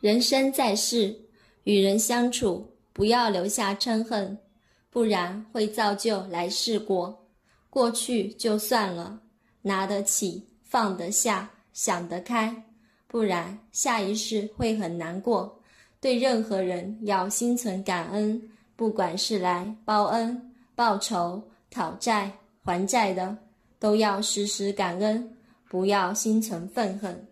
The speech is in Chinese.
人生在世与人相处不要留下嗔恨不然会造就来世果。过去就算了拿得起放得下想得开不然下一世会很难过。对任何人要心存感恩不管是来报恩报仇讨债还债的都要时时感恩不要心存愤恨。